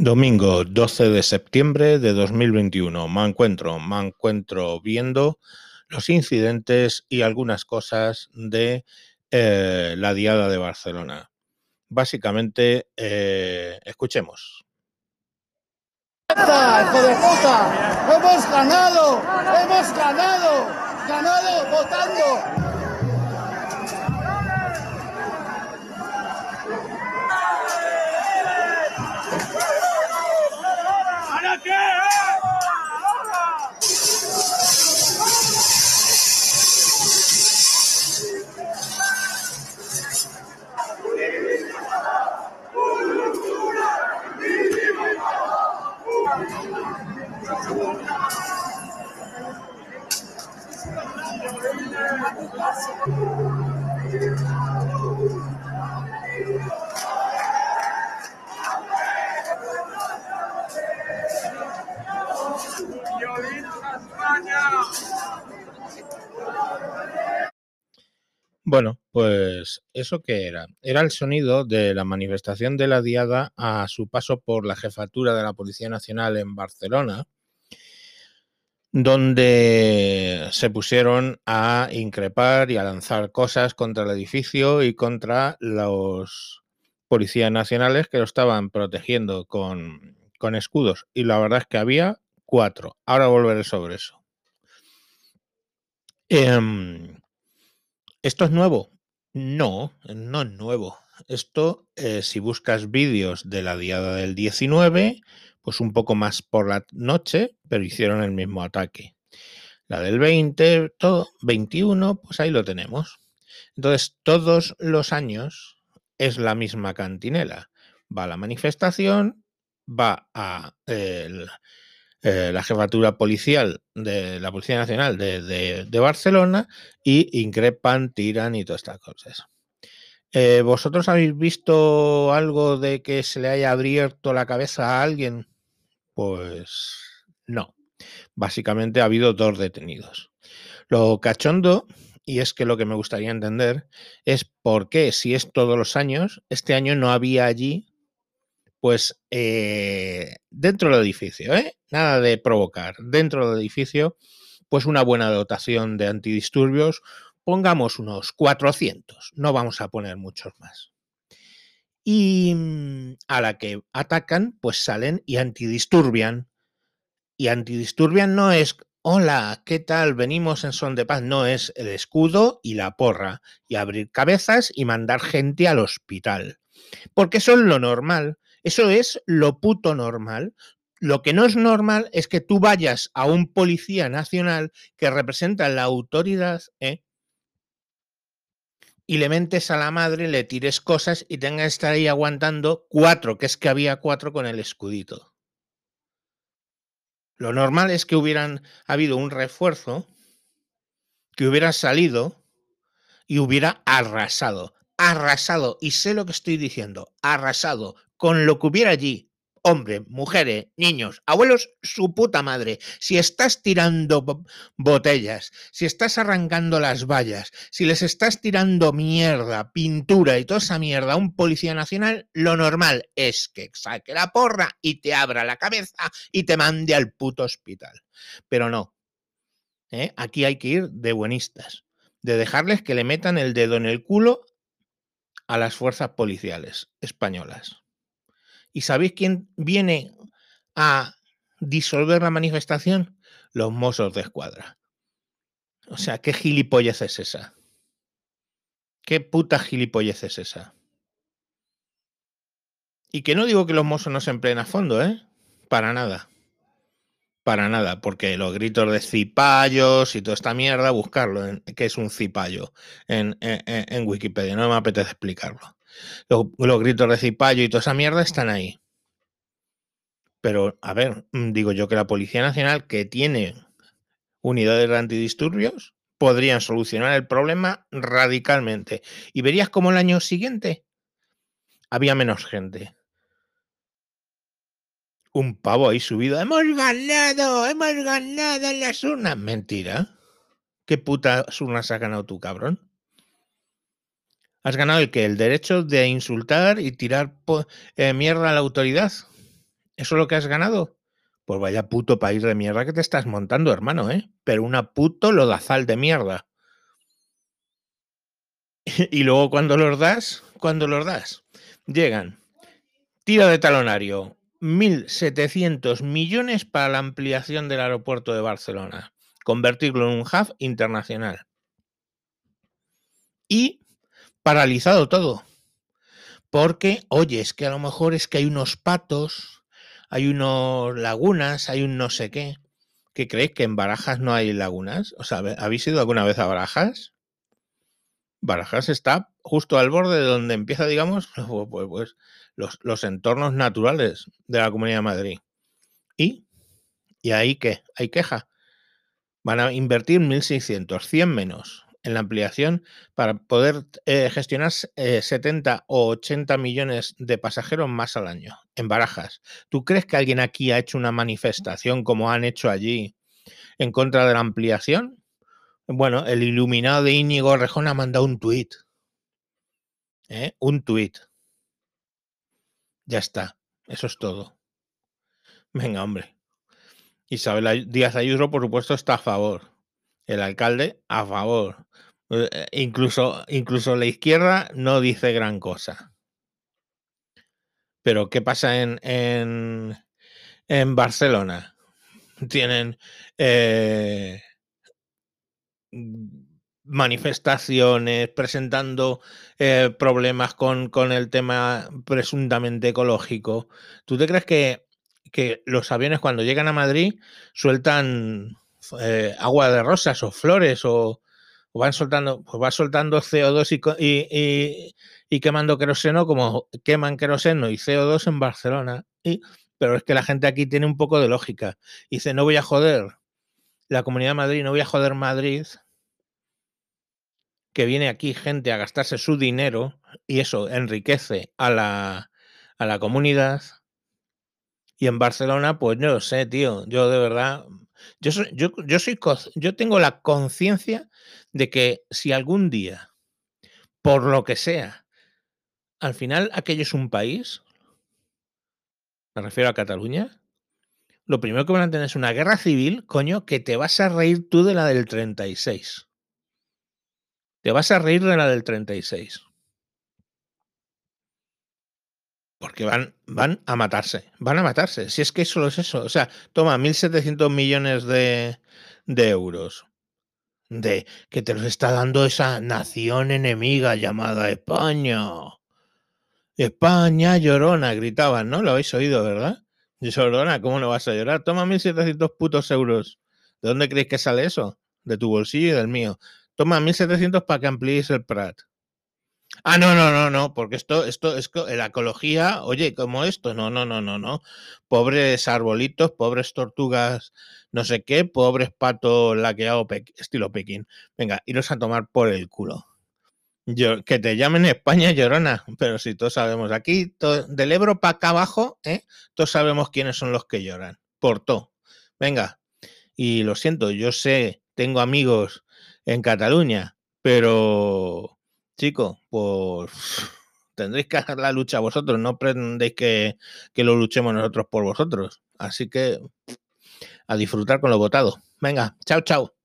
Domingo 12 de septiembre de 2021. Me encuentro, me encuentro viendo los incidentes y algunas cosas de eh, la Diada de Barcelona. Básicamente, eh, escuchemos. ¡Hijo de puta! ¡Hemos ganado! ¡Hemos ganado! ¡Ganado votando! Bueno, pues eso que era. Era el sonido de la manifestación de la Diada a su paso por la jefatura de la Policía Nacional en Barcelona, donde se pusieron a increpar y a lanzar cosas contra el edificio y contra los policías nacionales que lo estaban protegiendo con, con escudos. Y la verdad es que había cuatro. Ahora volveré sobre eso. Em, ¿Esto es nuevo? No, no es nuevo. Esto, eh, si buscas vídeos de la diada del 19, pues un poco más por la noche, pero hicieron el mismo ataque. La del 20, todo, 21, pues ahí lo tenemos. Entonces, todos los años es la misma cantinela. Va a la manifestación, va a el, eh, la jefatura policial de la Policía Nacional de, Barcelona y increpan, tiran y todas estas cosas. Eh, ¿Vosotros habéis visto algo de que se le haya abierto la cabeza a alguien? Pues no. Básicamente ha habido dos detenidos. Lo cachondo, y es que lo que me gustaría entender, es por qué, si es todos los años, este año no había allí pues eh, dentro del edificio, ¿eh? nada de provocar, dentro del edificio, pues una buena dotación de antidisturbios, pongamos unos 400, no vamos a poner muchos más. Y mm, a la que atacan, pues salen y antidisturbian. Y antidisturbian no es, hola, ¿qué tal? Venimos en son de paz. No es el escudo y la porra, y abrir cabezas y mandar gente al hospital. Porque eso es lo normal. Eso es lo puto normal. Lo que no es normal es que tú vayas a un policía nacional que representa la autoridad ¿eh? Y le mentes a la madre, le tires cosas y tenga que estar ahí aguantando cuatro, que es que había cuatro con el escudito. Lo normal es que hubieran habido un refuerzo, que hubiera salido y hubiera arrasado. Arrasado. Y sé lo que estoy diciendo. Arrasado con lo que hubiera allí, hombres, mujeres, niños, abuelos, su puta madre. Si estás tirando botellas, si estás arrancando las vallas, si les estás tirando mierda, pintura y toda esa mierda a un policía nacional, lo normal es que saque la porra y te abra la cabeza y te mande al puto hospital. Pero no. ¿eh? Aquí hay que ir de buenistas, de dejarles que le metan el dedo en el culo a las fuerzas policiales españolas. ¿Y sabéis quién viene a disolver la manifestación? Los mozos de escuadra. O sea, ¿qué gilipollez es esa? ¿Qué puta gilipollez es esa? Y que no digo que los mozos no se empleen a fondo, ¿eh? Para nada. Para nada, porque los gritos de cipayos y toda esta mierda, buscarlo, en, que es un cipayo en, en Wikipedia, no me apetece explicarlo. Los, gritos de y toda esa mierda están ahí. Pero, a ver, mm, digo yo que la Policía Nacional, que tiene unidades de antidisturbios, podrían solucionar el problema radicalmente. Y verías como el año siguiente había menos gente. Un pavo ahí subido. ¡Hemos ganado! ¡Hemos ganado en las urnas! Mentira. ¿Qué puta urnas has ganado tú, cabrón? ¿Has ganado el que El derecho de insultar y tirar eh, mierda a la autoridad. ¿Eso es lo que has ganado? Pues vaya puto país de mierda que te estás montando, hermano, ¿eh? Pero una puto lodazal de mierda. y luego cuando los das, cuando los das, llegan, tira de talonario, 1.700 millones para la ampliación del aeropuerto de Barcelona, convertirlo en un hub internacional. Y paralizado todo. Porque, oye, es que a lo mejor es que hay unos patos, hay unos lagunas, hay un no sé qué. ¿Qué creéis que en Barajas no hay lagunas? O sea, ¿habéis ido alguna vez a Barajas? Barajas está justo al borde de donde empieza, digamos, pues, pues, los, los, entornos naturales de la Comunidad de Madrid. ¿Y? ¿Y ahí qué? ¿Hay queja? Van a invertir 1.600, 100 menos en la ampliación para poder eh, gestionar 70 eh, o 80 millones de pasajeros más al año en Barajas. ¿Tú crees que alguien aquí ha hecho una manifestación como han hecho allí en contra de la ampliación? Bueno, el iluminado de Íñigo Rejón ha mandado un tuit. ¿eh? Un tuit. Ya está. Eso es todo. Venga, hombre. Isabel Díaz Ayuso, por supuesto, está a favor. El alcalde, a favor. Eh, incluso, incluso la izquierda no dice gran cosa. Pero, ¿qué pasa en, en, en Barcelona? Tienen eh, manifestaciones, presentando eh, problemas con, con, el tema presuntamente ecológico. ¿Tú te crees que, que los aviones cuando llegan a Madrid sueltan eh, agua de rosas o flores o, van soltando, pues va soltando CO2 y, y, y, quemando queroseno como queman queroseno y CO2 en Barcelona? Y, pero es que la gente aquí tiene un poco de lógica. Dice, no voy a joder la Comunidad de Madrid, no voy a joder Madrid, que viene aquí gente a gastarse su dinero y eso enriquece a la, a la comunidad. Y en Barcelona, pues no sé, tío, yo de verdad, yo, yo, yo, soy, yo tengo la conciencia de que si algún día, por lo que sea, al final aquello es un país, me refiero a Cataluña, lo primero que van a tener es una guerra civil, coño, que te vas a reír tú de la del 36. Te vas a reír de la del 36. Porque van, van a matarse, van a matarse. Si es que solo es eso. O sea, toma 1.700 millones de, de euros. De que te los está dando esa nación enemiga llamada España. España llorona, gritaban, ¿no? Lo habéis oído, ¿verdad? Llorona, ¿cómo no vas a llorar? Toma 1.700 putos euros. ¿De dónde creéis que sale eso? De tu bolsillo y del mío. Toma 1.700 para que amplíes el Prat. Ah, no, no, no, no, porque esto, esto es la ecología, oye, como esto, no, no, no, no, no. Pobres arbolitos, pobres tortugas, no sé qué, pobres patos laqueados estilo Pekín. Venga, iros a tomar por el culo que te llamen España llorona, pero si todos sabemos, aquí del Ebro para acá abajo, ¿eh? todos sabemos quiénes son los que lloran. Por todo. Venga, y lo siento, yo sé, tengo amigos en Cataluña, pero, chico, pues tendréis que hacer la lucha vosotros, no pretendéis que, que lo luchemos nosotros por vosotros. Así que a disfrutar con lo votado. Venga, chao, chao.